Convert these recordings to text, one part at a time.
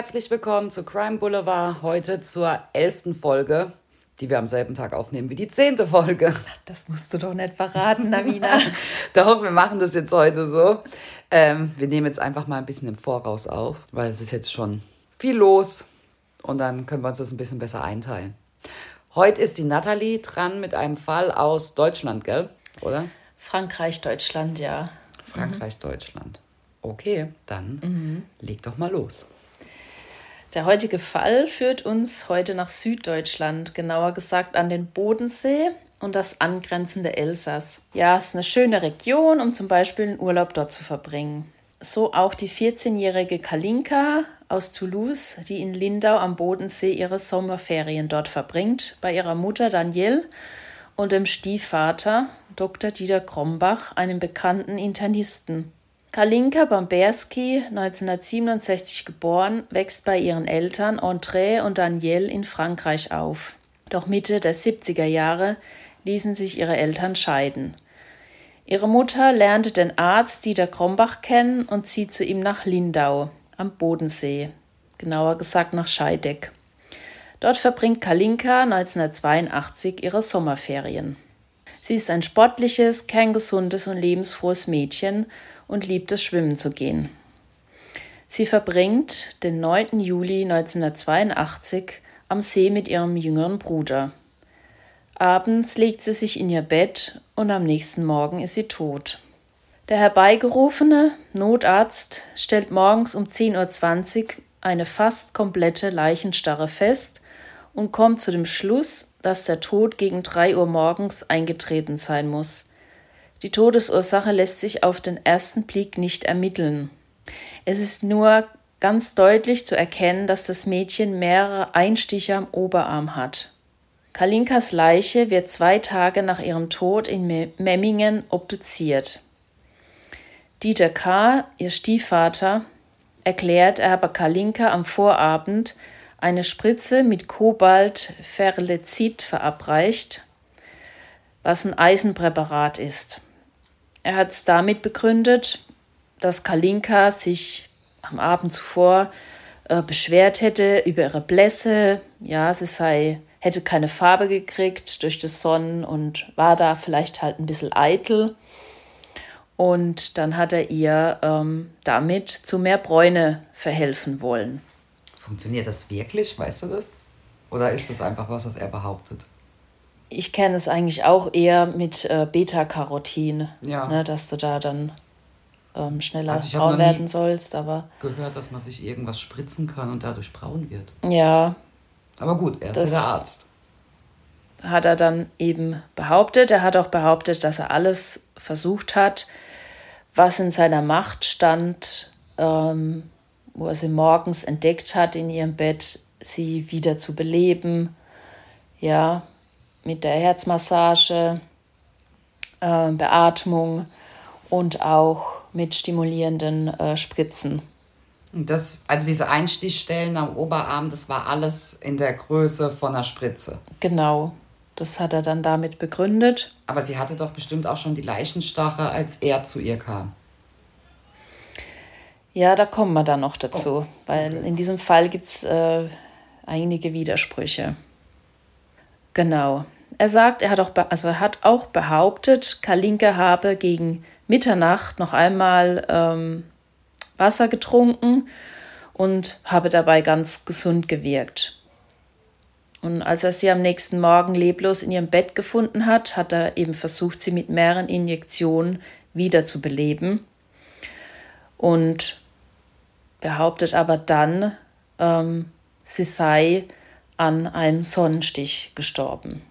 Herzlich willkommen zu Crime Boulevard. Heute zur elften Folge, die wir am selben Tag aufnehmen wie die zehnte Folge. Das musst du doch nicht verraten, Navina. Doch, wir machen das jetzt heute so. Ähm, wir nehmen jetzt einfach mal ein bisschen im Voraus auf, weil es ist jetzt schon viel los und dann können wir uns das ein bisschen besser einteilen. Heute ist die Nathalie dran mit einem Fall aus Deutschland, gell? Oder? Frankreich, Deutschland, ja. Frankreich, mhm. Deutschland. Okay, dann mhm. leg doch mal los. Der heutige Fall führt uns heute nach Süddeutschland, genauer gesagt an den Bodensee und das angrenzende Elsass. Ja, es ist eine schöne Region, um zum Beispiel einen Urlaub dort zu verbringen. So auch die 14-jährige Kalinka aus Toulouse, die in Lindau am Bodensee ihre Sommerferien dort verbringt, bei ihrer Mutter Danielle und dem Stiefvater Dr. Dieter Krombach, einem bekannten Internisten. Kalinka Bamberski, 1967 geboren, wächst bei ihren Eltern André und Danielle in Frankreich auf. Doch Mitte der 70er Jahre ließen sich ihre Eltern scheiden. Ihre Mutter lernte den Arzt Dieter Krombach kennen und zieht zu ihm nach Lindau am Bodensee, genauer gesagt nach Scheideck. Dort verbringt Kalinka 1982 ihre Sommerferien. Sie ist ein sportliches, kerngesundes und lebensfrohes Mädchen und liebt es, schwimmen zu gehen. Sie verbringt den 9. Juli 1982 am See mit ihrem jüngeren Bruder. Abends legt sie sich in ihr Bett und am nächsten Morgen ist sie tot. Der herbeigerufene Notarzt stellt morgens um 10.20 Uhr eine fast komplette Leichenstarre fest und kommt zu dem Schluss, dass der Tod gegen 3 Uhr morgens eingetreten sein muss. Die Todesursache lässt sich auf den ersten Blick nicht ermitteln. Es ist nur ganz deutlich zu erkennen, dass das Mädchen mehrere Einstiche am Oberarm hat. Kalinkas Leiche wird zwei Tage nach ihrem Tod in Memmingen obduziert. Dieter K., ihr Stiefvater, erklärt, er habe Kalinka am Vorabend eine Spritze mit Kobaltferlezid verabreicht, was ein Eisenpräparat ist. Er hat es damit begründet, dass Kalinka sich am Abend zuvor äh, beschwert hätte über ihre Blässe. Ja, sie sei, hätte keine Farbe gekriegt durch das Sonnen und war da vielleicht halt ein bisschen eitel. Und dann hat er ihr ähm, damit zu mehr Bräune verhelfen wollen. Funktioniert das wirklich? Weißt du das? Oder ist das einfach was, was er behauptet? Ich kenne es eigentlich auch eher mit äh, Beta-Carotin, ja. ne, dass du da dann ähm, schneller also braun werden sollst. Aber gehört, dass man sich irgendwas spritzen kann und dadurch braun wird. Ja. Aber gut, er ist der Arzt. Hat er dann eben behauptet. Er hat auch behauptet, dass er alles versucht hat, was in seiner Macht stand, ähm, wo er sie morgens entdeckt hat in ihrem Bett, sie wieder zu beleben. Ja, mit der Herzmassage, äh, Beatmung und auch mit stimulierenden äh, Spritzen. Das, also diese Einstichstellen am Oberarm, das war alles in der Größe von einer Spritze. Genau, das hat er dann damit begründet. Aber sie hatte doch bestimmt auch schon die Leichenstache, als er zu ihr kam. Ja, da kommen wir dann noch dazu, oh. weil in diesem Fall gibt es äh, einige Widersprüche. Genau. Er sagt, er hat auch, also er hat auch behauptet, Kalinka habe gegen Mitternacht noch einmal ähm, Wasser getrunken und habe dabei ganz gesund gewirkt. Und als er sie am nächsten Morgen leblos in ihrem Bett gefunden hat, hat er eben versucht, sie mit mehreren Injektionen wiederzubeleben und behauptet aber dann, ähm, sie sei an einem Sonnenstich gestorben.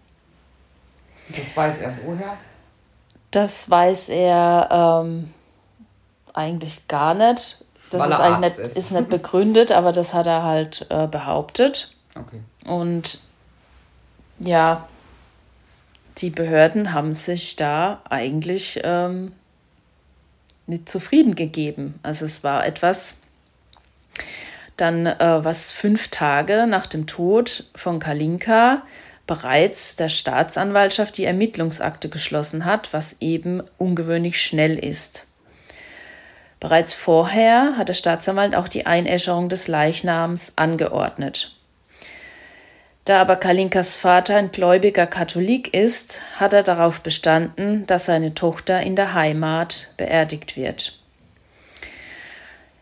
Das weiß er woher? Das weiß er ähm, eigentlich gar nicht. Das Weil ist eigentlich nicht, ist. ist. nicht begründet, aber das hat er halt äh, behauptet. Okay. Und ja, die Behörden haben sich da eigentlich ähm, nicht zufrieden gegeben. Also es war etwas, dann äh, was fünf Tage nach dem Tod von Kalinka bereits der Staatsanwaltschaft die Ermittlungsakte geschlossen hat, was eben ungewöhnlich schnell ist. Bereits vorher hat der Staatsanwalt auch die Einäscherung des Leichnams angeordnet. Da aber Kalinkas Vater ein gläubiger Katholik ist, hat er darauf bestanden, dass seine Tochter in der Heimat beerdigt wird.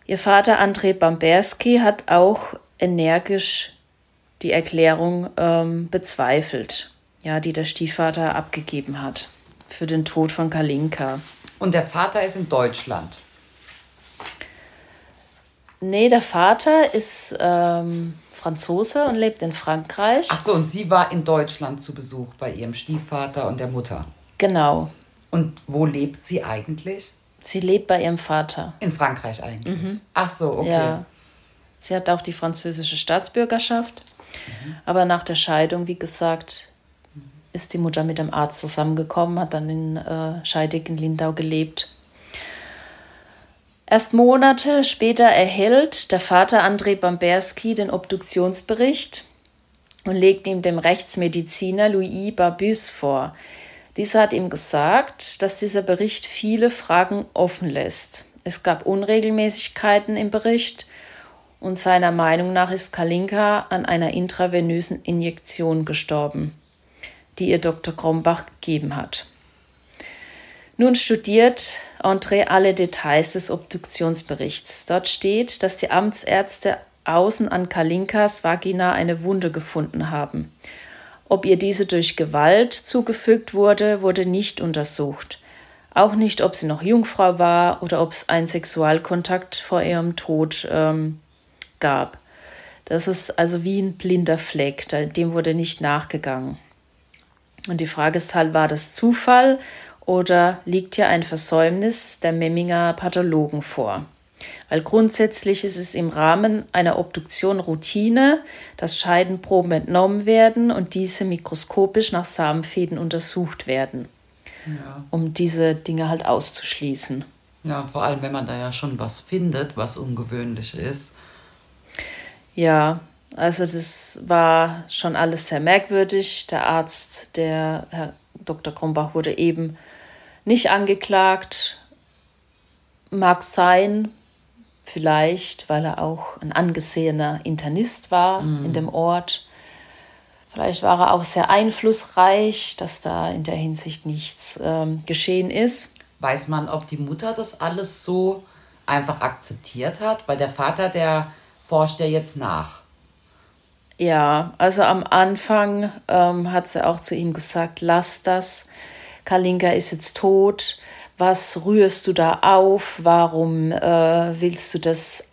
Ihr Vater Andrei Bamberski hat auch energisch die Erklärung ähm, bezweifelt, ja, die der Stiefvater abgegeben hat für den Tod von Kalinka. Und der Vater ist in Deutschland? Nee, der Vater ist ähm, Franzose und lebt in Frankreich. Ach so, und sie war in Deutschland zu Besuch bei ihrem Stiefvater und der Mutter. Genau. Und wo lebt sie eigentlich? Sie lebt bei ihrem Vater. In Frankreich eigentlich. Mhm. Ach so, okay. Ja. Sie hat auch die französische Staatsbürgerschaft. Mhm. Aber nach der Scheidung, wie gesagt, ist die Mutter mit dem Arzt zusammengekommen, hat dann in äh, Scheidig in Lindau gelebt. Erst Monate später erhält der Vater André Bamberski den Obduktionsbericht und legt ihm dem Rechtsmediziner Louis Barbus vor. Dieser hat ihm gesagt, dass dieser Bericht viele Fragen offen lässt. Es gab Unregelmäßigkeiten im Bericht und seiner Meinung nach ist Kalinka an einer intravenösen Injektion gestorben, die ihr Dr. Krombach gegeben hat. Nun studiert André alle Details des Obduktionsberichts. Dort steht, dass die Amtsärzte außen an Kalinkas Vagina eine Wunde gefunden haben. Ob ihr diese durch Gewalt zugefügt wurde, wurde nicht untersucht. Auch nicht, ob sie noch Jungfrau war oder ob es einen Sexualkontakt vor ihrem Tod ähm, gab. Das ist also wie ein blinder Fleck, dem wurde nicht nachgegangen. Und die Frage ist halt, war das Zufall oder liegt hier ein Versäumnis der Memminger Pathologen vor? Weil grundsätzlich ist es im Rahmen einer Obduktion Routine, dass Scheidenproben entnommen werden und diese mikroskopisch nach Samenfäden untersucht werden, ja. um diese Dinge halt auszuschließen. Ja, vor allem, wenn man da ja schon was findet, was ungewöhnlich ist. Ja, also das war schon alles sehr merkwürdig. Der Arzt, der Herr Dr. Krombach, wurde eben nicht angeklagt. Mag sein, vielleicht, weil er auch ein angesehener Internist war mhm. in dem Ort. Vielleicht war er auch sehr einflussreich, dass da in der Hinsicht nichts ähm, geschehen ist. Weiß man, ob die Mutter das alles so einfach akzeptiert hat? Weil der Vater, der forscht ja jetzt nach. Ja, also am Anfang ähm, hat sie auch zu ihm gesagt, lass das. Kalinka ist jetzt tot, was rührst du da auf, warum äh, willst du das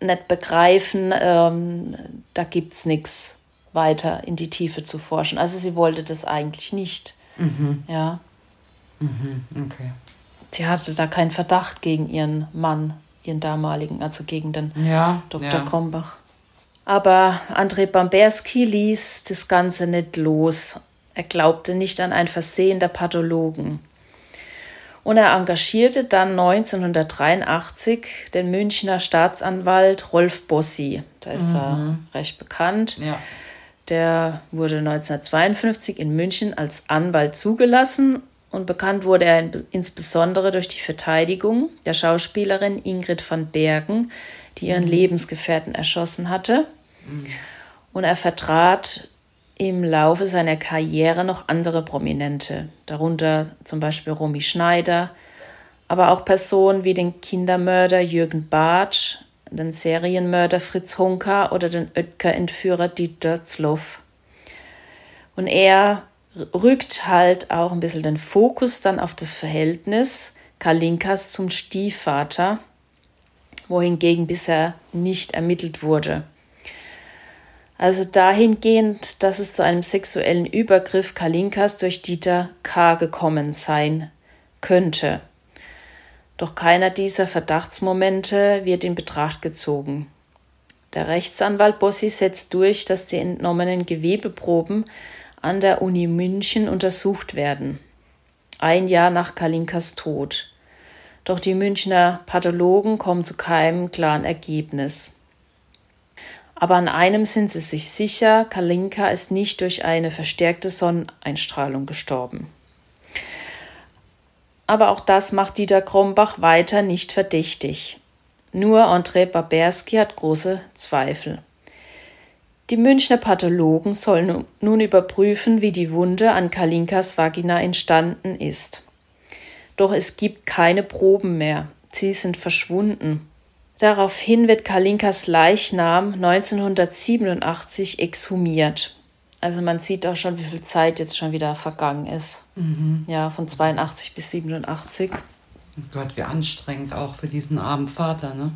nicht begreifen, ähm, da gibt es nichts weiter in die Tiefe zu forschen. Also sie wollte das eigentlich nicht. Mhm. Ja. Mhm, okay. Sie hatte da keinen Verdacht gegen ihren Mann, ihren damaligen, also gegen den ja, Dr. Ja. Krombach. Aber André Bamberski ließ das Ganze nicht los. Er glaubte nicht an ein Versehen der Pathologen. Und er engagierte dann 1983 den Münchner Staatsanwalt Rolf Bossi. Da ist mhm. er recht bekannt. Ja. Der wurde 1952 in München als Anwalt zugelassen und bekannt wurde er insbesondere durch die Verteidigung der Schauspielerin Ingrid van Bergen, die ihren mhm. Lebensgefährten erschossen hatte. Mhm. Und er vertrat im Laufe seiner Karriere noch andere Prominente, darunter zum Beispiel Romy Schneider, aber auch Personen wie den Kindermörder Jürgen Bartsch, den Serienmörder Fritz Honka oder den Oetker-Entführer Dieter Zloff. Und er rückt halt auch ein bisschen den Fokus dann auf das Verhältnis Kalinkas zum Stiefvater, wohingegen bisher nicht ermittelt wurde. Also dahingehend, dass es zu einem sexuellen Übergriff Kalinkas durch Dieter K. gekommen sein könnte. Doch keiner dieser Verdachtsmomente wird in Betracht gezogen. Der Rechtsanwalt Bossi setzt durch, dass die entnommenen Gewebeproben an der Uni München untersucht werden. Ein Jahr nach Kalinkas Tod. Doch die Münchner Pathologen kommen zu keinem klaren Ergebnis. Aber an einem sind sie sich sicher, Kalinka ist nicht durch eine verstärkte Sonneneinstrahlung gestorben. aber auch das macht Dieter Krombach weiter nicht verdächtig. Nur André Barberski hat große Zweifel. Die Münchner Pathologen sollen nun überprüfen, wie die Wunde an Kalinkas Vagina entstanden ist. Doch es gibt keine Proben mehr. Sie sind verschwunden. Daraufhin wird Kalinkas Leichnam 1987 exhumiert. Also man sieht auch schon, wie viel Zeit jetzt schon wieder vergangen ist. Mhm. Ja, von 82 bis 87. Oh Gott, wie anstrengend auch für diesen armen Vater, ne?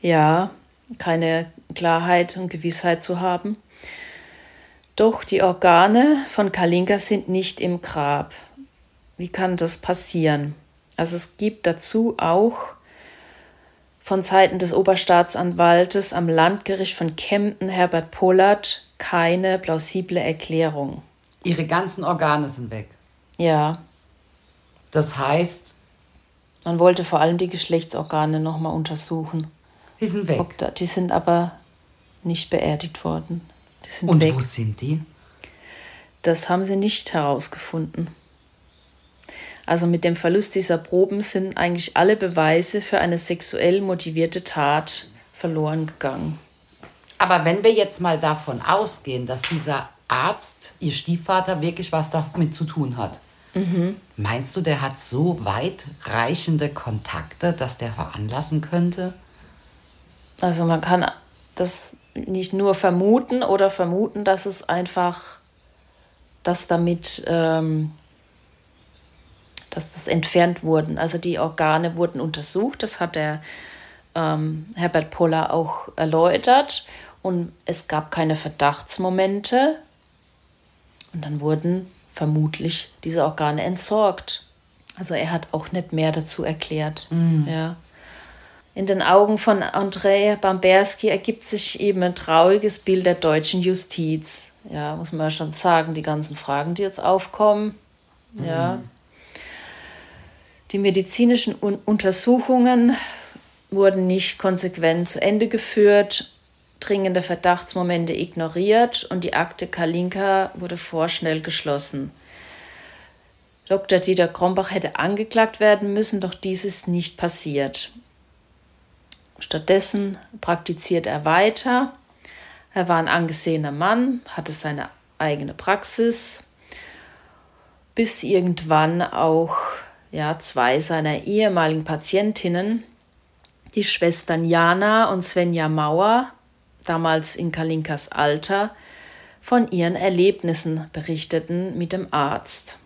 Ja, keine Klarheit und Gewissheit zu haben. Doch die Organe von Kalinka sind nicht im Grab. Wie kann das passieren? Also es gibt dazu auch von Seiten des Oberstaatsanwaltes am Landgericht von Kempten, Herbert Pollard, keine plausible Erklärung. Ihre ganzen Organe sind weg. Ja. Das heißt. Man wollte vor allem die Geschlechtsorgane nochmal untersuchen. Die sind weg. Da, die sind aber nicht beerdigt worden. Die sind Und weg. wo sind die? Das haben sie nicht herausgefunden. Also mit dem Verlust dieser Proben sind eigentlich alle Beweise für eine sexuell motivierte Tat verloren gegangen. Aber wenn wir jetzt mal davon ausgehen, dass dieser Arzt, ihr Stiefvater, wirklich was damit zu tun hat, mhm. meinst du, der hat so weitreichende Kontakte, dass der veranlassen könnte? Also man kann das nicht nur vermuten oder vermuten, dass es einfach, dass damit, ähm, dass das entfernt wurden. Also die Organe wurden untersucht, das hat der ähm, Herbert Poller auch erläutert und es gab keine Verdachtsmomente und dann wurden vermutlich diese Organe entsorgt. Also er hat auch nicht mehr dazu erklärt. Mhm. Ja. In den Augen von André Bamberski ergibt sich eben ein trauriges Bild der deutschen Justiz. Ja, muss man ja schon sagen, die ganzen Fragen, die jetzt aufkommen. Ja. Die medizinischen Un Untersuchungen wurden nicht konsequent zu Ende geführt, dringende Verdachtsmomente ignoriert und die Akte Kalinka wurde vorschnell geschlossen. Dr. Dieter Krombach hätte angeklagt werden müssen, doch dies ist nicht passiert. Stattdessen praktiziert er weiter. Er war ein angesehener Mann, hatte seine eigene Praxis, bis irgendwann auch ja, zwei seiner ehemaligen Patientinnen, die Schwestern Jana und Svenja Mauer, damals in Kalinkas Alter, von ihren Erlebnissen berichteten mit dem Arzt.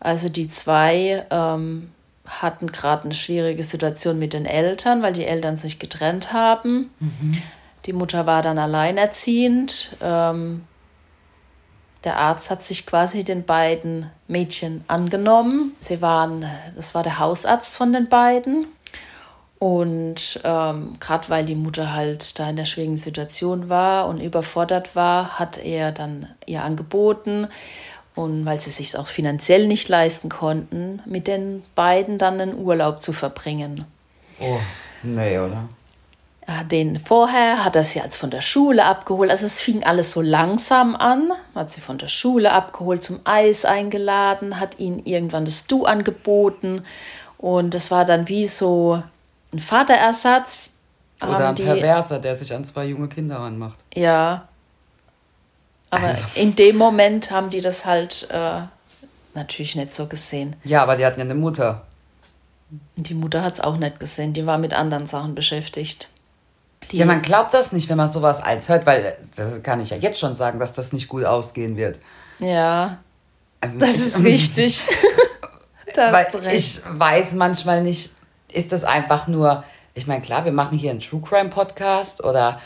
Also die zwei ähm, hatten gerade eine schwierige Situation mit den Eltern, weil die Eltern sich getrennt haben. Mhm. Die Mutter war dann alleinerziehend. Ähm, der Arzt hat sich quasi den beiden Mädchen angenommen. Sie waren, das war der Hausarzt von den beiden. Und ähm, gerade weil die Mutter halt da in der schwierigen Situation war und überfordert war, hat er dann ihr angeboten, und weil sie sich auch finanziell nicht leisten konnten, mit den beiden dann einen Urlaub zu verbringen. Oh, nee, oder? Den vorher hat er sie als von der Schule abgeholt. Also es fing alles so langsam an. Hat sie von der Schule abgeholt, zum Eis eingeladen, hat ihnen irgendwann das Du angeboten. Und das war dann wie so ein Vaterersatz. Oder ein Perverser, der sich an zwei junge Kinder anmacht. Ja, aber also. in dem Moment haben die das halt äh, natürlich nicht so gesehen. Ja, aber die hatten ja eine Mutter. Die Mutter hat es auch nicht gesehen, die war mit anderen Sachen beschäftigt. Die ja, man glaubt das nicht, wenn man sowas als hört, weil das kann ich ja jetzt schon sagen, dass das nicht gut ausgehen wird. Ja, ähm, das ist wichtig. weil ich weiß manchmal nicht, ist das einfach nur, ich meine, klar, wir machen hier einen True Crime Podcast oder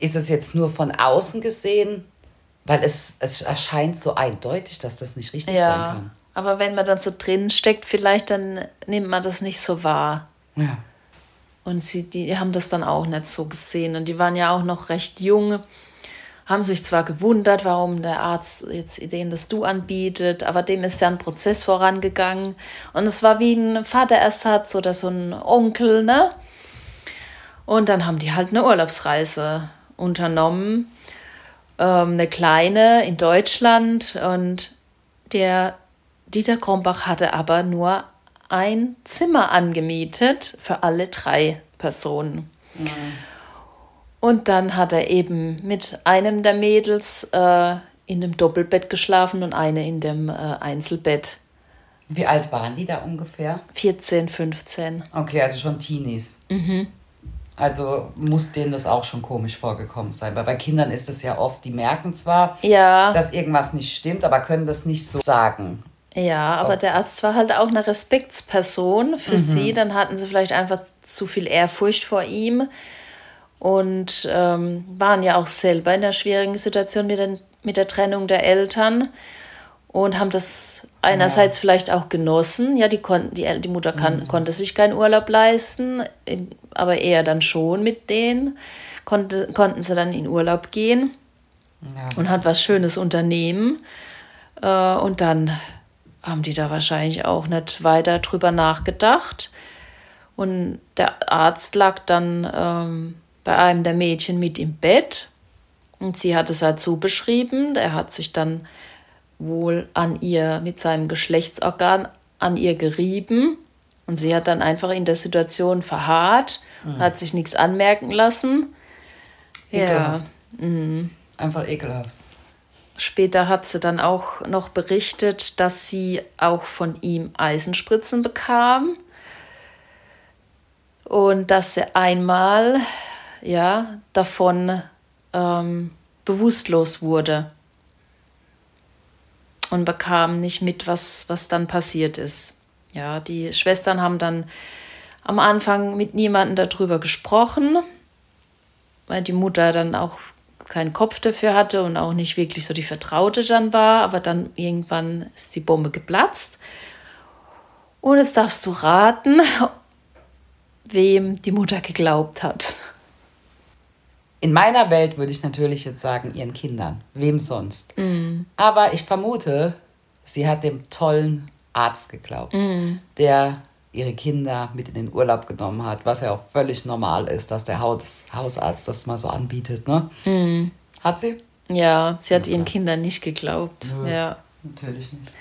ist es jetzt nur von außen gesehen, weil es, es erscheint so eindeutig, dass das nicht richtig ja, sein kann. Aber wenn man dann so drin steckt, vielleicht dann nimmt man das nicht so wahr. Ja. Und sie, die haben das dann auch nicht so gesehen. Und die waren ja auch noch recht jung, haben sich zwar gewundert, warum der Arzt jetzt denen das Du anbietet, aber dem ist ja ein Prozess vorangegangen. Und es war wie ein Vaterersatz oder so ein Onkel, ne? Und dann haben die halt eine Urlaubsreise unternommen, ähm, eine kleine in Deutschland und der Dieter Krombach hatte aber nur ein Zimmer angemietet für alle drei Personen. Mhm. Und dann hat er eben mit einem der Mädels äh, in dem Doppelbett geschlafen und eine in dem äh, Einzelbett. Wie alt waren die da ungefähr? 14, 15. Okay, also schon Teenies. Mhm. Also muss denen das auch schon komisch vorgekommen sein. Weil bei Kindern ist es ja oft, die merken zwar, ja. dass irgendwas nicht stimmt, aber können das nicht so sagen. Ja, aber der Arzt war halt auch eine Respektsperson für mhm. sie. Dann hatten sie vielleicht einfach zu viel Ehrfurcht vor ihm und ähm, waren ja auch selber in einer schwierigen Situation mit, den, mit der Trennung der Eltern und haben das einerseits ja. vielleicht auch genossen. Ja, die, konnten, die, die Mutter kann, mhm. konnte sich keinen Urlaub leisten, aber er dann schon mit denen. Konnte, konnten sie dann in Urlaub gehen ja. und hat was Schönes unternehmen. Äh, und dann haben die da wahrscheinlich auch nicht weiter drüber nachgedacht. Und der Arzt lag dann ähm, bei einem der Mädchen mit im Bett und sie hat es halt so beschrieben. Er hat sich dann wohl an ihr mit seinem Geschlechtsorgan an ihr gerieben und sie hat dann einfach in der Situation verharrt, mhm. hat sich nichts anmerken lassen. Ekelhaft. Ja. Mhm. Einfach ekelhaft. Später hat sie dann auch noch berichtet, dass sie auch von ihm Eisenspritzen bekam und dass sie einmal ja davon ähm, bewusstlos wurde und bekam nicht mit, was, was dann passiert ist. Ja, die Schwestern haben dann am Anfang mit niemandem darüber gesprochen, weil die Mutter dann auch keinen Kopf dafür hatte und auch nicht wirklich so die Vertraute dann war. Aber dann irgendwann ist die Bombe geplatzt. Und jetzt darfst du raten, wem die Mutter geglaubt hat. In meiner Welt würde ich natürlich jetzt sagen, ihren Kindern. Wem sonst? Mm. Aber ich vermute, sie hat dem tollen Arzt geglaubt, mm. der ihre Kinder mit in den Urlaub genommen hat, was ja auch völlig normal ist, dass der Haus Hausarzt das mal so anbietet. Ne? Mhm. Hat sie? Ja, sie hat ja. ihren Kindern nicht geglaubt. Nö, ja, natürlich nicht.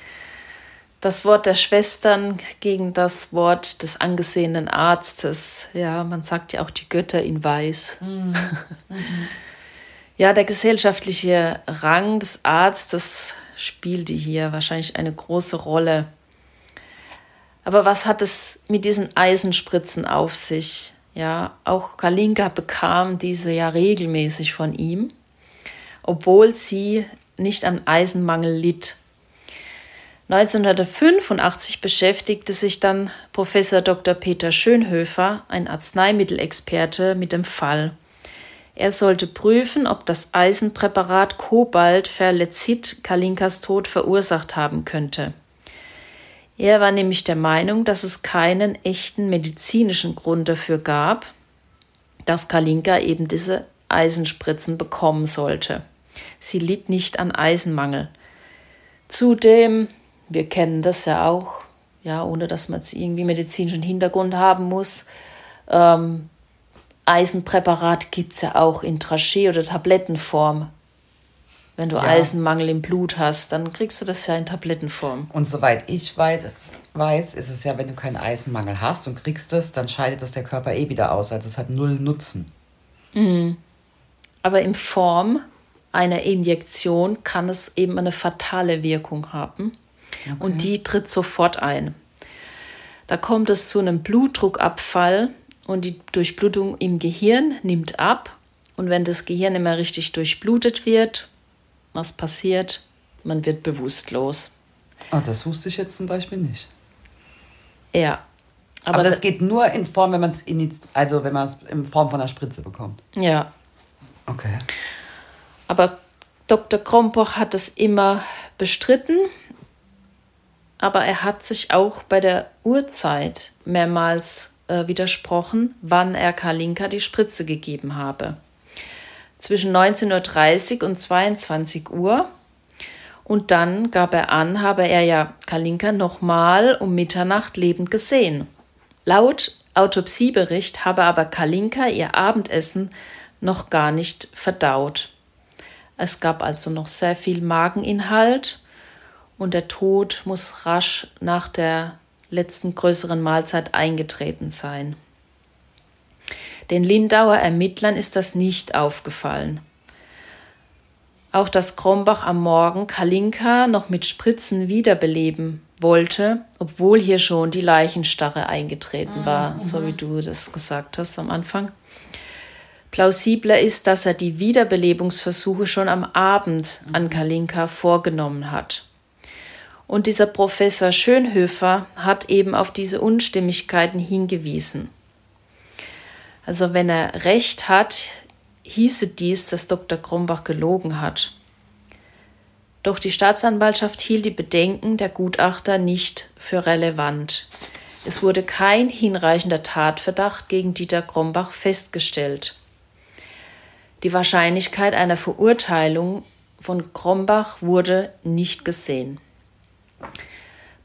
Das Wort der Schwestern gegen das Wort des angesehenen Arztes. Ja, man sagt ja auch die Götter in Weiß. Mhm. Mhm. ja, der gesellschaftliche Rang des Arztes spielte hier wahrscheinlich eine große Rolle. Aber was hat es mit diesen Eisenspritzen auf sich? Ja, auch Kalinka bekam diese ja regelmäßig von ihm, obwohl sie nicht an Eisenmangel litt. 1985 beschäftigte sich dann Professor Dr. Peter Schönhöfer, ein Arzneimittelexperte, mit dem Fall. Er sollte prüfen, ob das Eisenpräparat Kobaltverletzit Kalinkas Tod verursacht haben könnte. Er war nämlich der Meinung, dass es keinen echten medizinischen Grund dafür gab, dass Kalinka eben diese Eisenspritzen bekommen sollte. Sie litt nicht an Eisenmangel. Zudem, wir kennen das ja auch, ja, ohne dass man jetzt irgendwie medizinischen Hintergrund haben muss, ähm, Eisenpräparat gibt es ja auch in Trachee- oder Tablettenform. Wenn du ja. Eisenmangel im Blut hast, dann kriegst du das ja in Tablettenform. Und soweit ich weiß, weiß, ist es ja, wenn du keinen Eisenmangel hast und kriegst es, dann scheidet das der Körper eh wieder aus. Also es hat null Nutzen. Mhm. Aber in Form einer Injektion kann es eben eine fatale Wirkung haben. Okay. Und die tritt sofort ein. Da kommt es zu einem Blutdruckabfall und die Durchblutung im Gehirn nimmt ab. Und wenn das Gehirn immer richtig durchblutet wird, was passiert? Man wird bewusstlos. Ah, das wusste ich jetzt zum Beispiel nicht. Ja. Aber, aber das geht nur in Form, wenn man es in, also wenn man es in Form von einer Spritze bekommt. Ja. Okay. Aber Dr. Krompoch hat es immer bestritten, aber er hat sich auch bei der Uhrzeit mehrmals äh, widersprochen, wann er Kalinka die Spritze gegeben habe zwischen 19.30 Uhr und 22 Uhr. Und dann gab er an, habe er ja Kalinka nochmal um Mitternacht lebend gesehen. Laut Autopsiebericht habe aber Kalinka ihr Abendessen noch gar nicht verdaut. Es gab also noch sehr viel Mageninhalt und der Tod muss rasch nach der letzten größeren Mahlzeit eingetreten sein. Den Lindauer Ermittlern ist das nicht aufgefallen. Auch dass Krombach am Morgen Kalinka noch mit Spritzen wiederbeleben wollte, obwohl hier schon die Leichenstarre eingetreten war, mhm. so wie du das gesagt hast am Anfang. Plausibler ist, dass er die Wiederbelebungsversuche schon am Abend an mhm. Kalinka vorgenommen hat. Und dieser Professor Schönhöfer hat eben auf diese Unstimmigkeiten hingewiesen. Also wenn er recht hat, hieße dies, dass Dr. Krombach gelogen hat. Doch die Staatsanwaltschaft hielt die Bedenken der Gutachter nicht für relevant. Es wurde kein hinreichender Tatverdacht gegen Dieter Krombach festgestellt. Die Wahrscheinlichkeit einer Verurteilung von Krombach wurde nicht gesehen.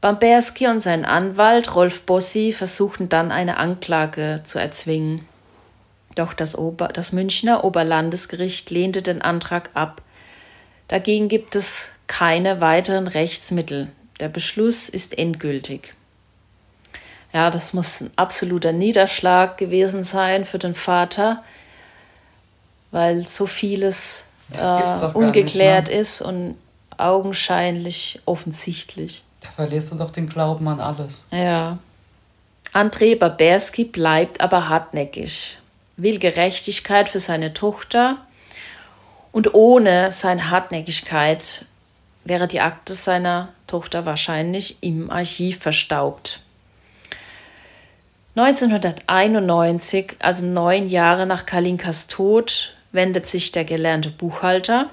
Bamberski und sein Anwalt Rolf Bossi versuchten dann eine Anklage zu erzwingen. Doch das, Ober das Münchner Oberlandesgericht lehnte den Antrag ab. Dagegen gibt es keine weiteren Rechtsmittel. Der Beschluss ist endgültig. Ja, das muss ein absoluter Niederschlag gewesen sein für den Vater, weil so vieles äh, ungeklärt nicht, ne? ist und augenscheinlich offensichtlich. Da verlierst du doch den Glauben an alles. Ja. André Baberski bleibt aber hartnäckig will Gerechtigkeit für seine Tochter und ohne seine Hartnäckigkeit wäre die Akte seiner Tochter wahrscheinlich im Archiv verstaubt. 1991, also neun Jahre nach Kalinkas Tod, wendet sich der gelernte Buchhalter,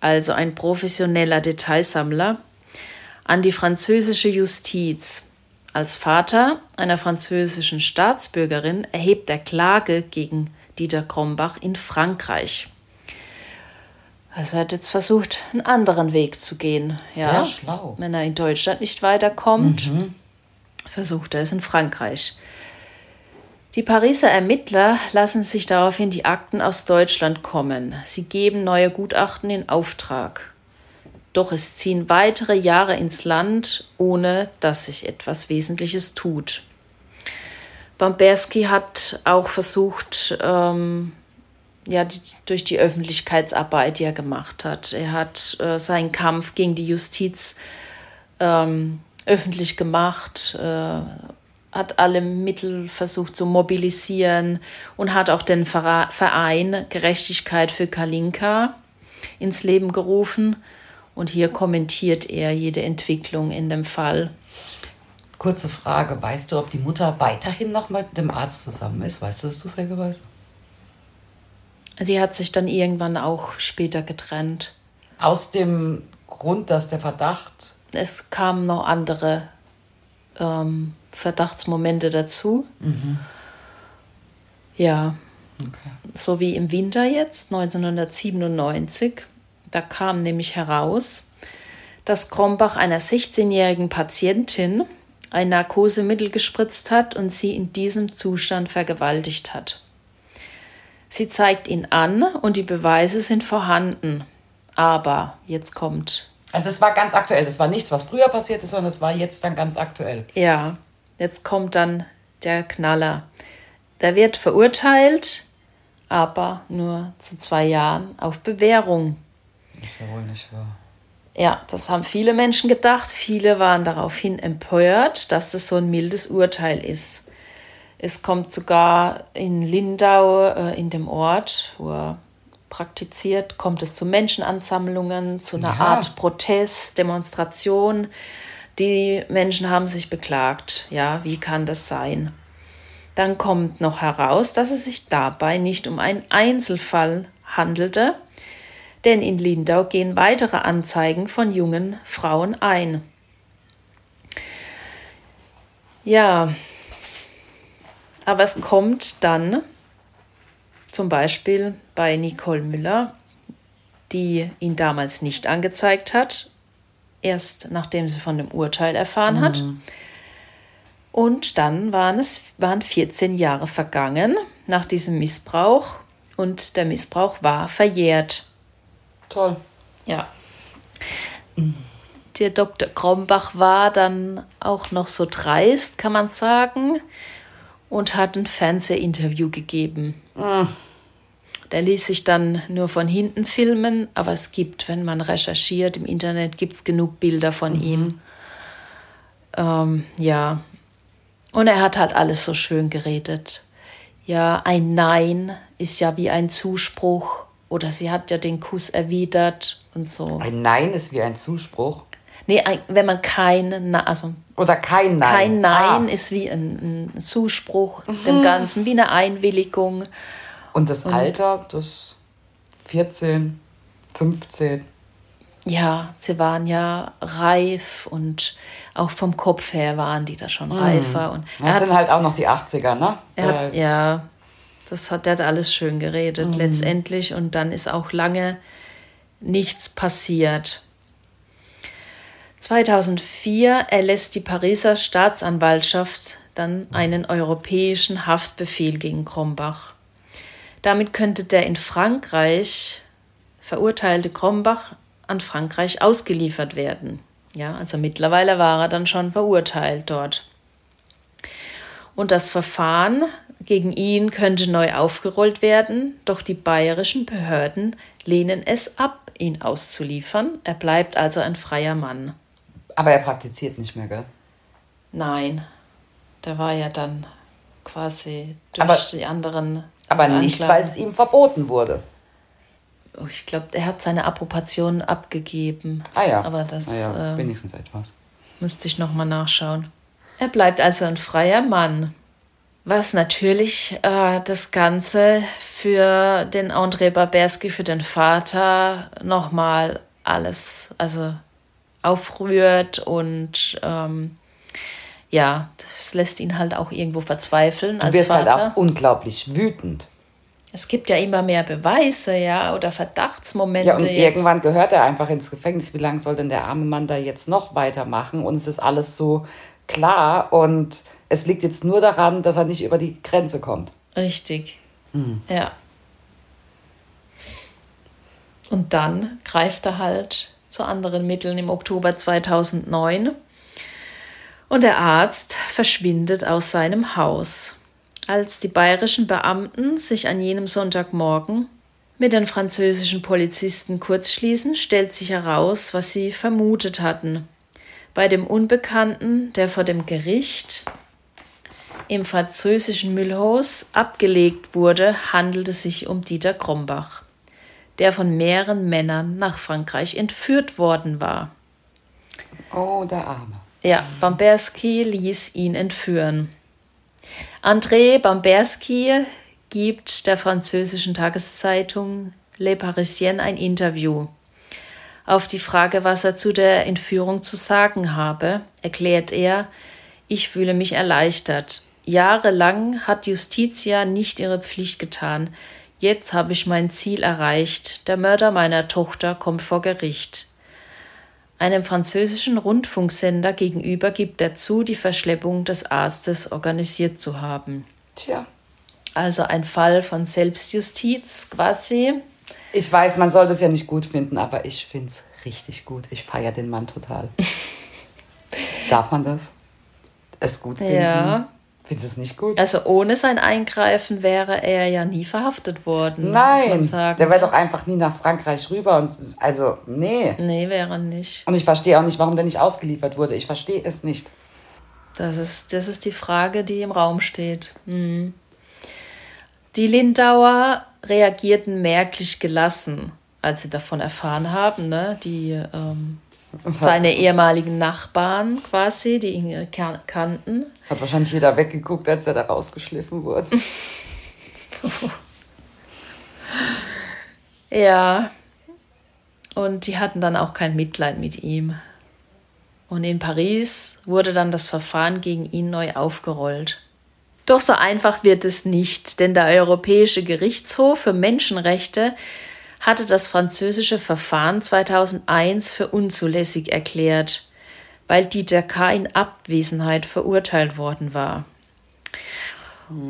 also ein professioneller Detailsammler, an die französische Justiz als Vater einer französischen Staatsbürgerin erhebt er Klage gegen Dieter Krombach in Frankreich. Also er hat jetzt versucht, einen anderen Weg zu gehen. Sehr ja, schlau. Wenn er in Deutschland nicht weiterkommt, mhm. versucht er es in Frankreich. Die Pariser Ermittler lassen sich daraufhin die Akten aus Deutschland kommen. Sie geben neue Gutachten in Auftrag. Doch es ziehen weitere Jahre ins Land, ohne dass sich etwas Wesentliches tut. Bamberski hat auch versucht, ähm, ja, die, durch die Öffentlichkeitsarbeit, die er gemacht hat. Er hat äh, seinen Kampf gegen die Justiz ähm, öffentlich gemacht, äh, hat alle Mittel versucht zu mobilisieren und hat auch den Verein Gerechtigkeit für Kalinka ins Leben gerufen. Und hier kommentiert er jede Entwicklung in dem Fall. Kurze Frage, weißt du, ob die Mutter weiterhin noch mit dem Arzt zusammen ist? Weißt du das zufälligerweise? Sie hat sich dann irgendwann auch später getrennt. Aus dem Grund, dass der Verdacht. Es kamen noch andere ähm, Verdachtsmomente dazu. Mhm. Ja. Okay. So wie im Winter jetzt, 1997 da kam nämlich heraus, dass Krombach einer 16-jährigen Patientin ein Narkosemittel gespritzt hat und sie in diesem Zustand vergewaltigt hat. Sie zeigt ihn an und die Beweise sind vorhanden. Aber jetzt kommt. Das war ganz aktuell. Das war nichts, was früher passiert ist, sondern das war jetzt dann ganz aktuell. Ja, jetzt kommt dann der Knaller. Der wird verurteilt, aber nur zu zwei Jahren auf Bewährung. Ist ja wohl nicht wahr. Ja, das haben viele Menschen gedacht. Viele waren daraufhin empört, dass es so ein mildes Urteil ist. Es kommt sogar in Lindau, äh, in dem Ort, wo er praktiziert, kommt es zu Menschenansammlungen, zu einer ja. Art Protest, Demonstration. Die Menschen haben sich beklagt. Ja, wie kann das sein? Dann kommt noch heraus, dass es sich dabei nicht um einen Einzelfall handelte, denn in Lindau gehen weitere Anzeigen von jungen Frauen ein. Ja, aber es kommt dann zum Beispiel bei Nicole Müller, die ihn damals nicht angezeigt hat, erst nachdem sie von dem Urteil erfahren hat. Mhm. Und dann waren es waren 14 Jahre vergangen nach diesem Missbrauch und der Missbrauch war verjährt. Toll. Ja. der Dr. Krombach war dann auch noch so dreist, kann man sagen, und hat ein Fernsehinterview gegeben. Mm. Der ließ sich dann nur von hinten filmen, aber es gibt, wenn man recherchiert im Internet, gibt es genug Bilder von mhm. ihm. Ähm, ja. Und er hat halt alles so schön geredet. Ja, ein Nein ist ja wie ein Zuspruch. Oder sie hat ja den Kuss erwidert und so. Ein Nein ist wie ein Zuspruch? Nee, ein, wenn man kein also Oder kein Nein. Kein Nein ah. ist wie ein, ein Zuspruch mhm. dem Ganzen, wie eine Einwilligung. Und das und, Alter, das 14, 15? Ja, sie waren ja reif und auch vom Kopf her waren die da schon mhm. reifer. Und das sind halt auch noch die 80er, ne? Hat, ja, das hat, der hat alles schön geredet mhm. letztendlich und dann ist auch lange nichts passiert. 2004 erlässt die Pariser Staatsanwaltschaft dann einen europäischen Haftbefehl gegen Krombach. Damit könnte der in Frankreich verurteilte Krombach an Frankreich ausgeliefert werden. Ja, also mittlerweile war er dann schon verurteilt dort. Und das Verfahren gegen ihn könnte neu aufgerollt werden, doch die bayerischen Behörden lehnen es ab, ihn auszuliefern. Er bleibt also ein freier Mann. Aber er praktiziert nicht mehr, gell? Nein, der war ja dann quasi durch Aber die anderen aber nicht, weil es ihm verboten wurde. Oh, ich glaube, er hat seine Approbation abgegeben. Ah ja. Aber das ah ja, ähm, wenigstens etwas. Müsste ich nochmal nachschauen. Er bleibt also ein freier Mann. Was natürlich äh, das Ganze für den André Barberski, für den Vater, nochmal alles also aufrührt und ähm, ja, das lässt ihn halt auch irgendwo verzweifeln. Du wirst Vater. halt auch unglaublich wütend. Es gibt ja immer mehr Beweise, ja, oder Verdachtsmomente. Ja, und jetzt. irgendwann gehört er einfach ins Gefängnis. Wie lange soll denn der arme Mann da jetzt noch weitermachen? Und es ist alles so klar und es liegt jetzt nur daran, dass er nicht über die Grenze kommt. Richtig. Mhm. Ja. Und dann greift er halt zu anderen Mitteln im Oktober 2009 und der Arzt verschwindet aus seinem Haus. Als die bayerischen Beamten sich an jenem Sonntagmorgen mit den französischen Polizisten kurzschließen, stellt sich heraus, was sie vermutet hatten. Bei dem Unbekannten, der vor dem Gericht im französischen Müllhaus abgelegt wurde, handelt es sich um Dieter Krombach, der von mehreren Männern nach Frankreich entführt worden war. Oh, der Arme. Ja, Bamberski ließ ihn entführen. André Bamberski gibt der französischen Tageszeitung Le Parisien ein Interview. Auf die Frage, was er zu der Entführung zu sagen habe, erklärt er, ich fühle mich erleichtert. Jahrelang hat Justitia nicht ihre Pflicht getan. Jetzt habe ich mein Ziel erreicht. Der Mörder meiner Tochter kommt vor Gericht. Einem französischen Rundfunksender gegenüber gibt er zu, die Verschleppung des Arztes organisiert zu haben. Tja. Also ein Fall von Selbstjustiz quasi. Ich weiß, man soll das ja nicht gut finden, aber ich finde es richtig gut. Ich feiere den Mann total. Darf man das? Es gut finden? Ja. Findest du es nicht gut? Also ohne sein Eingreifen wäre er ja nie verhaftet worden. Nein, der wäre doch einfach nie nach Frankreich rüber. Und, also, nee. Nee, wäre nicht. Und ich verstehe auch nicht, warum der nicht ausgeliefert wurde. Ich verstehe es nicht. Das ist, das ist die Frage, die im Raum steht. Hm. Die Lindauer reagierten merklich gelassen, als sie davon erfahren haben. Ne? Die ähm, seine ehemaligen Nachbarn quasi, die ihn kannten. Hat wahrscheinlich jeder weggeguckt, als er da rausgeschliffen wurde. ja. Und die hatten dann auch kein Mitleid mit ihm. Und in Paris wurde dann das Verfahren gegen ihn neu aufgerollt. Doch so einfach wird es nicht, denn der Europäische Gerichtshof für Menschenrechte hatte das französische Verfahren 2001 für unzulässig erklärt, weil Dieter K. in Abwesenheit verurteilt worden war.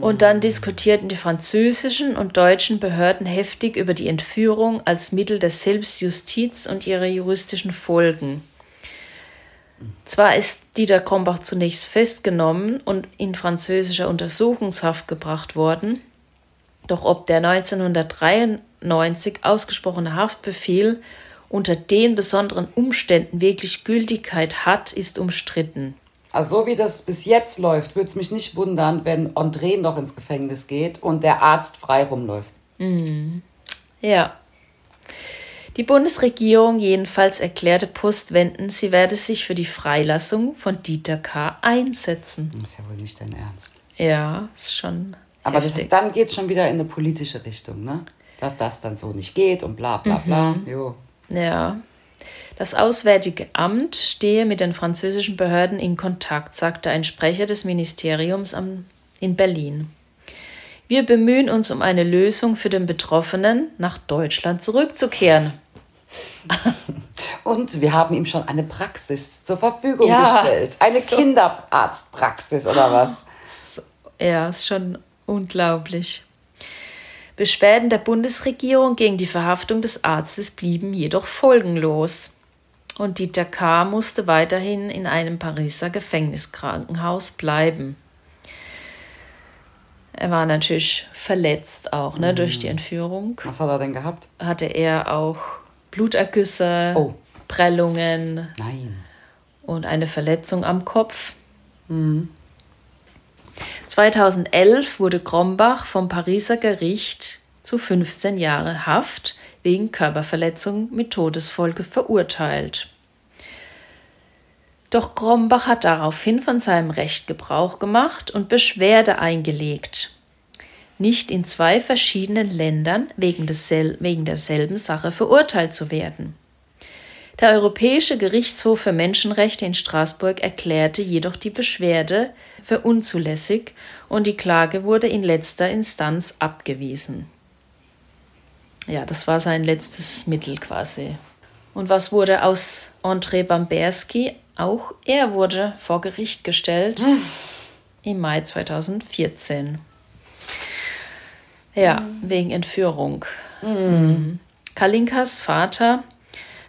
Und dann diskutierten die französischen und deutschen Behörden heftig über die Entführung als Mittel der Selbstjustiz und ihre juristischen Folgen. Zwar ist Dieter Krombach zunächst festgenommen und in französischer Untersuchungshaft gebracht worden, doch ob der 1993 ausgesprochene Haftbefehl unter den besonderen Umständen wirklich Gültigkeit hat, ist umstritten. Also so wie das bis jetzt läuft, würde es mich nicht wundern, wenn André noch ins Gefängnis geht und der Arzt frei rumläuft. Mhm. Ja. Die Bundesregierung jedenfalls erklärte postwendend, sie werde sich für die Freilassung von Dieter K. einsetzen. Das ist ja wohl nicht dein Ernst. Ja, ist schon. Aber ist, dann geht es schon wieder in eine politische Richtung, ne? Dass das dann so nicht geht und bla bla bla. Mhm. Jo. Ja. Das Auswärtige Amt stehe mit den französischen Behörden in Kontakt, sagte ein Sprecher des Ministeriums in Berlin. Wir bemühen uns um eine Lösung für den Betroffenen, nach Deutschland zurückzukehren. Und wir haben ihm schon eine Praxis zur Verfügung ja, gestellt. Eine so. Kinderarztpraxis oder was? Ja, ist schon unglaublich. Beschwerden der Bundesregierung gegen die Verhaftung des Arztes blieben jedoch folgenlos. Und Dieter K. musste weiterhin in einem Pariser Gefängniskrankenhaus bleiben. Er war natürlich verletzt auch ne, mhm. durch die Entführung. Was hat er denn gehabt? Hatte er auch Blutergüsse, oh. Prellungen Nein. und eine Verletzung am Kopf. Mhm. 2011 wurde Krombach vom Pariser Gericht zu 15 Jahre Haft wegen Körperverletzung mit Todesfolge verurteilt. Doch Krombach hat daraufhin von seinem Recht Gebrauch gemacht und Beschwerde eingelegt. Nicht in zwei verschiedenen Ländern wegen, dessel wegen derselben Sache verurteilt zu werden. Der Europäische Gerichtshof für Menschenrechte in Straßburg erklärte jedoch die Beschwerde für unzulässig und die Klage wurde in letzter Instanz abgewiesen. Ja, das war sein letztes Mittel quasi. Und was wurde aus André Bamberski? Auch er wurde vor Gericht gestellt hm. im Mai 2014. Ja, hm. wegen Entführung. Hm. Kalinkas Vater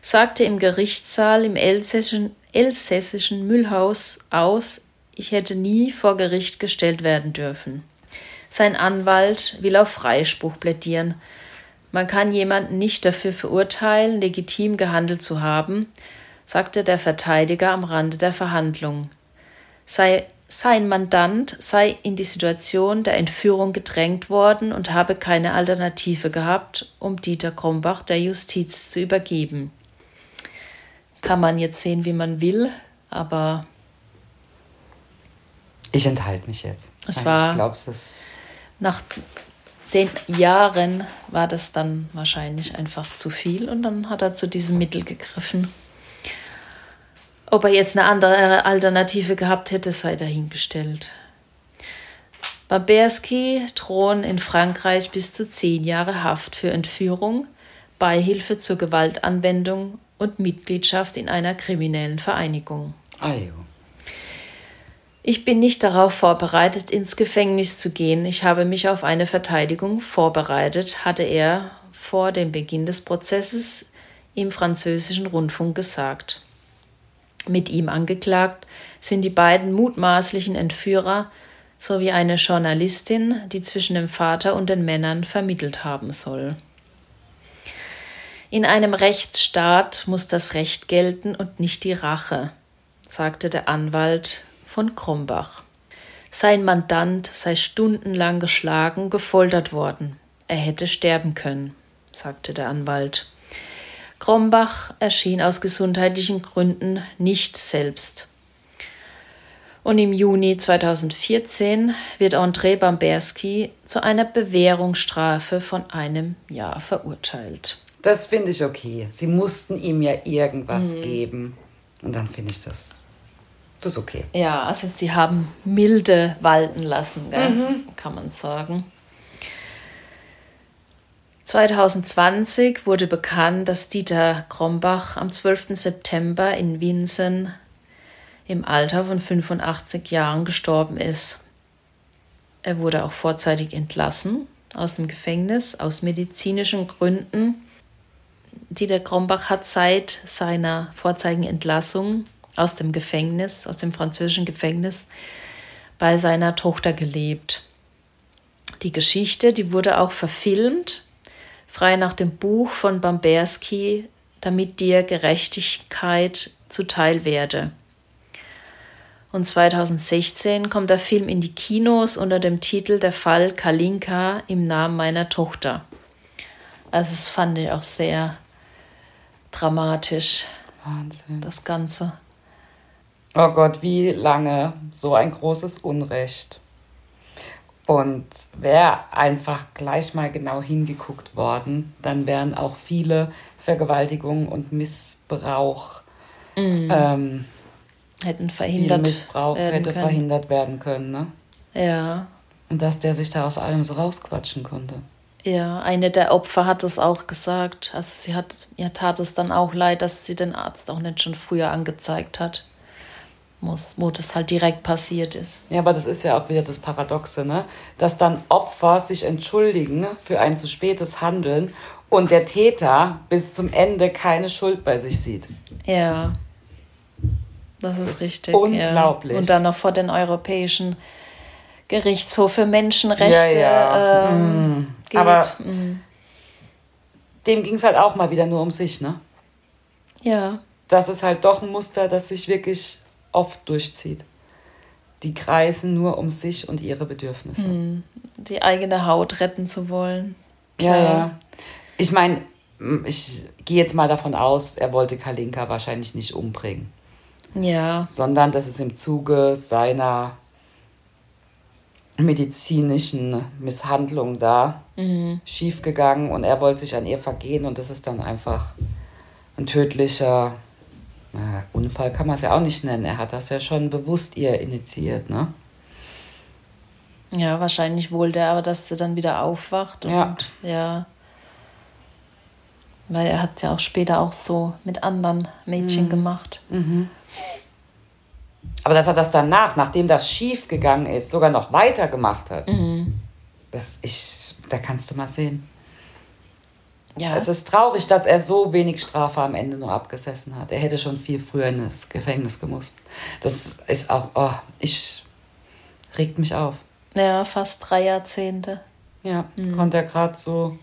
sagte im Gerichtssaal im elsässischen, elsässischen Müllhaus aus, ich hätte nie vor Gericht gestellt werden dürfen. Sein Anwalt will auf Freispruch plädieren. Man kann jemanden nicht dafür verurteilen, legitim gehandelt zu haben, sagte der Verteidiger am Rande der Verhandlung. Sei, sein Mandant sei in die Situation der Entführung gedrängt worden und habe keine Alternative gehabt, um Dieter Krombach der Justiz zu übergeben kann man jetzt sehen, wie man will, aber. Ich enthalte mich jetzt. Es war. Ich glaube, es Nach den Jahren war das dann wahrscheinlich einfach zu viel und dann hat er zu diesem Mittel gegriffen. Ob er jetzt eine andere Alternative gehabt hätte, sei dahingestellt. Barberski drohen in Frankreich bis zu zehn Jahre Haft für Entführung, Beihilfe zur Gewaltanwendung und Mitgliedschaft in einer kriminellen Vereinigung. Ajo. Ich bin nicht darauf vorbereitet, ins Gefängnis zu gehen. Ich habe mich auf eine Verteidigung vorbereitet, hatte er vor dem Beginn des Prozesses im französischen Rundfunk gesagt. Mit ihm angeklagt sind die beiden mutmaßlichen Entführer sowie eine Journalistin, die zwischen dem Vater und den Männern vermittelt haben soll. In einem Rechtsstaat muss das Recht gelten und nicht die Rache, sagte der Anwalt von Krombach. Sein Mandant sei stundenlang geschlagen, gefoltert worden. Er hätte sterben können, sagte der Anwalt. Krombach erschien aus gesundheitlichen Gründen nicht selbst. Und im Juni 2014 wird André Bamberski zu einer Bewährungsstrafe von einem Jahr verurteilt. Das finde ich okay. Sie mussten ihm ja irgendwas mhm. geben. Und dann finde ich das, das ist okay. Ja, also sie haben milde walten lassen, mhm. kann man sagen. 2020 wurde bekannt, dass Dieter Krombach am 12. September in Winsen im Alter von 85 Jahren gestorben ist. Er wurde auch vorzeitig entlassen aus dem Gefängnis aus medizinischen Gründen. Dieter Krombach hat seit seiner vorzeitigen Entlassung aus dem Gefängnis, aus dem französischen Gefängnis, bei seiner Tochter gelebt. Die Geschichte, die wurde auch verfilmt, frei nach dem Buch von Bamberski, damit dir Gerechtigkeit zuteil werde. Und 2016 kommt der Film in die Kinos unter dem Titel Der Fall Kalinka im Namen meiner Tochter. Also das fand ich auch sehr dramatisch. Wahnsinn. Das Ganze. Oh Gott, wie lange so ein großes Unrecht. Und wäre einfach gleich mal genau hingeguckt worden, dann wären auch viele Vergewaltigungen und Missbrauch, Mhm. ähm, Hätten verhindert Missbrauch werden hätte können. verhindert werden können. Ne? Ja, Und dass der sich da aus allem so rausquatschen konnte. ja. Eine der Opfer hat es auch gesagt. Also sie hat, ihr tat es dann auch leid, dass sie den Arzt auch nicht schon früher angezeigt hat. Muss, wo das halt direkt passiert ist. Ja, aber das ist ja auch wieder das Paradoxe, ne? dass dann Opfer sich entschuldigen für ein zu spätes Handeln und der Täter bis zum Ende keine Schuld bei sich sieht. Ja. Das, ist, ist richtig. unglaublich. Ja. Und dann noch vor den Europäischen Gerichtshof für Menschenrechte Ja, ja. ähm, geht. Aber- Mhm. Dem ging es halt auch mal wieder nur um sich, ne? ja, Das ist halt doch ein Muster, das sich wirklich oft durchzieht. Die kreisen nur um sich und ihre Bedürfnisse. die eigene Haut retten zu wollen. Ja, Klar. ja. Ich meine, ich gehe jetzt mal davon aus, er wollte Kalinka wahrscheinlich nicht umbringen, Ja, sondern das ist im Zuge seiner medizinischen Misshandlung da schiefgegangen und er wollte sich an ihr vergehen und das ist dann einfach ein tödlicher na, Unfall, kann man es ja auch nicht nennen. Er hat das ja schon bewusst ihr initiiert, ne? ja, wahrscheinlich wollte er aber, dass sie dann wieder aufwacht. Und Ja. ja. Weil er hat ja auch später auch so mit anderen Mädchen gemacht. Aber dass er das danach, nachdem das schief gegangen ist, sogar noch weitergemacht hat, das ich, da kannst du mal sehen. Ja, Es ist traurig, dass er so wenig Strafe am Ende nur abgesessen hat. Er hätte schon viel früher in das Gefängnis gemusst. Das ist auch, oh, ich regt mich auf. ja, fast drei Jahrzehnte. Ja, konnte er gerade so.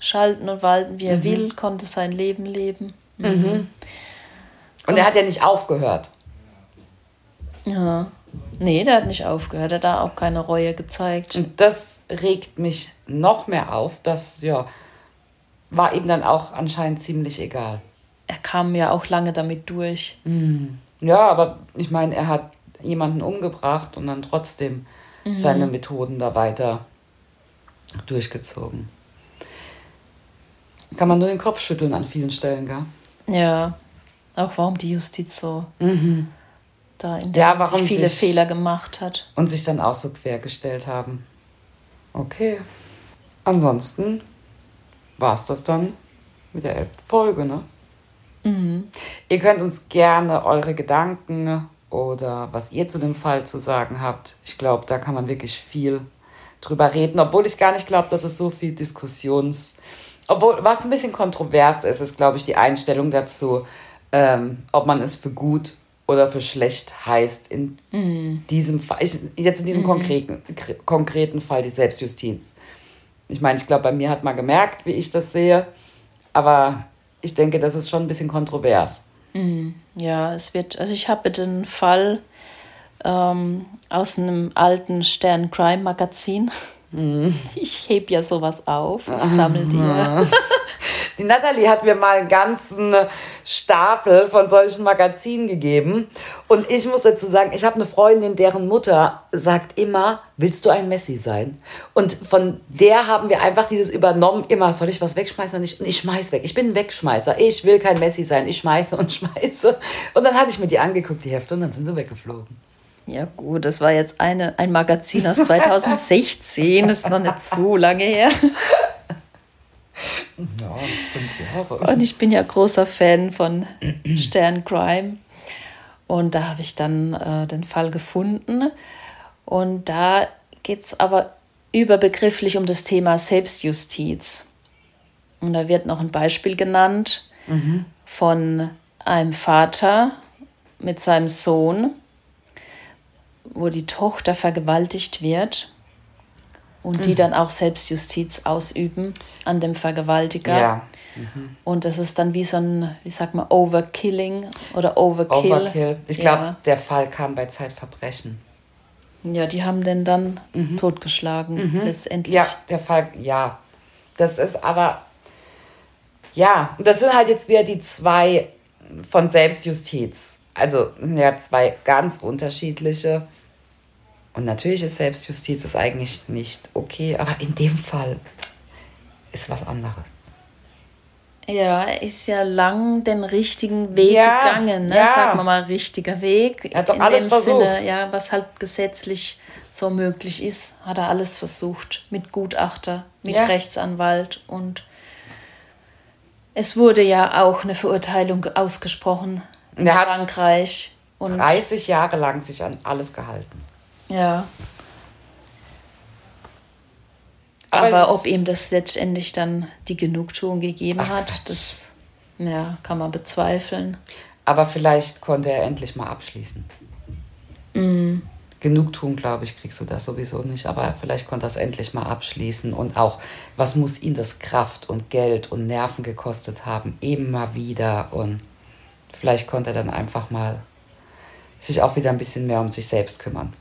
Schalten und walten, wie Mhm. er will, konnte sein Leben leben. Und er hat ja nicht aufgehört. Ja. Nee, der hat nicht aufgehört. Er hat da auch keine Reue gezeigt. Und das regt mich noch mehr auf. Das, ja, war ihm dann auch anscheinend ziemlich egal. Er kam ja auch lange damit durch. Ja, aber ich meine, er hat jemanden umgebracht und dann trotzdem seine Methoden da weiter durchgezogen. Kann man nur den Kopf schütteln an vielen Stellen, gell? Ja. Auch warum die Justiz so da in Mhm. Ja, der warum Hinsicht viele sich- Fehler gemacht hat. Und sich dann auch so quergestellt haben. Okay. Ansonsten war es das dann mit der elften Folge, ne? Ihr könnt uns gerne eure Gedanken oder was ihr zu dem Fall zu sagen habt. Ich glaube, da kann man wirklich viel drüber reden, obwohl ich gar nicht glaube, dass es so viel Diskussions... Obwohl, was ein bisschen kontrovers ist, ist, glaube ich, die Einstellung dazu, ähm, ob man es für gut oder für schlecht heißt in diesem Fall, ich, jetzt in diesem konkreten, kr- konkreten Fall die Selbstjustiz. Ich meine, ich glaube, bei mir hat man gemerkt, wie ich das sehe, aber ich denke, das ist schon ein bisschen kontrovers. Ja, es wird, also ich habe den Fall ähm, aus einem alten Stern Crime Magazin. Mhm. Ich heb ja sowas auf, ich sammle die. Die Natalie hat mir mal einen ganzen Stapel von solchen Magazinen gegeben. Und ich muss dazu sagen, ich habe eine Freundin, deren Mutter sagt immer, willst du ein Messi sein? Und von der haben wir einfach dieses übernommen, immer, soll ich was wegschmeißen oder nicht? Und ich schmeiß weg. Ich bin ein Wegschmeißer. Ich will kein Messi sein. Ich schmeiße und schmeiße. Und dann hatte ich mir die angeguckt, die Hefte, und dann sind sie weggeflogen. Ja gut, das war jetzt eine, ein Magazin aus 2016, ist noch nicht so lange her. Ja, fünf Jahre. Und ich bin ja großer Fan von Stern Crime. Und da habe ich dann äh, den Fall gefunden. Und da geht es aber überbegrifflich um das Thema Selbstjustiz. Und da wird noch ein Beispiel genannt von einem Vater, mit seinem Sohn, wo die Tochter vergewaltigt wird und die dann auch Selbstjustiz ausüben an dem Vergewaltiger. Ja. Und das ist dann wie so ein, wie sagt man, Overkilling oder Overkill. Overkill. Ich glaube, Ja. der Fall kam bei Zeitverbrechen. Ja, die haben den dann totgeschlagen, letztendlich. Ja, der Fall, ja. Das ist aber, ja, das sind halt jetzt wieder die zwei von Selbstjustiz. Also das sind ja zwei ganz unterschiedliche. Und natürlich ist Selbstjustiz ist eigentlich nicht okay, aber in dem Fall ist was anderes. Ja, er ist ja lang den richtigen Weg Ja, gegangen, ne? ja. sagen wir mal, richtiger Weg. Er hat doch in alles dem versucht. Sinne, ja, was halt gesetzlich so möglich ist, hat er alles versucht. Mit Gutachter, mit Ja. Rechtsanwalt und es wurde ja auch eine Verurteilung ausgesprochen in hat Frankreich. Und 30 Jahre lang sich an alles gehalten. Ja, Aber aber, ob ihm das letztendlich dann die Genugtuung gegeben Ach, hat, Quatsch. das ja, kann man bezweifeln. Aber vielleicht konnte er endlich mal abschließen. Genugtuung, glaube ich, kriegst du das sowieso nicht. Aber vielleicht konnte er es endlich mal abschließen. Und auch, was muss ihn das Kraft und Geld und Nerven gekostet haben? Immer wieder. Und vielleicht konnte er dann einfach mal sich auch wieder ein bisschen mehr um sich selbst kümmern.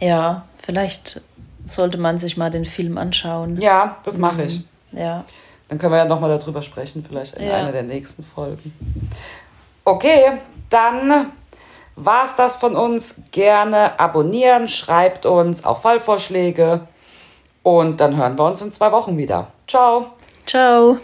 Ja, vielleicht sollte man sich mal den Film anschauen. Ja, das mache ich. Ja. Dann können wir ja nochmal darüber sprechen, vielleicht in Ja. einer der nächsten Folgen. Okay, dann war es das von uns. Gerne abonnieren, schreibt uns auch Fallvorschläge und dann hören wir uns in zwei Wochen wieder. Ciao! Ciao.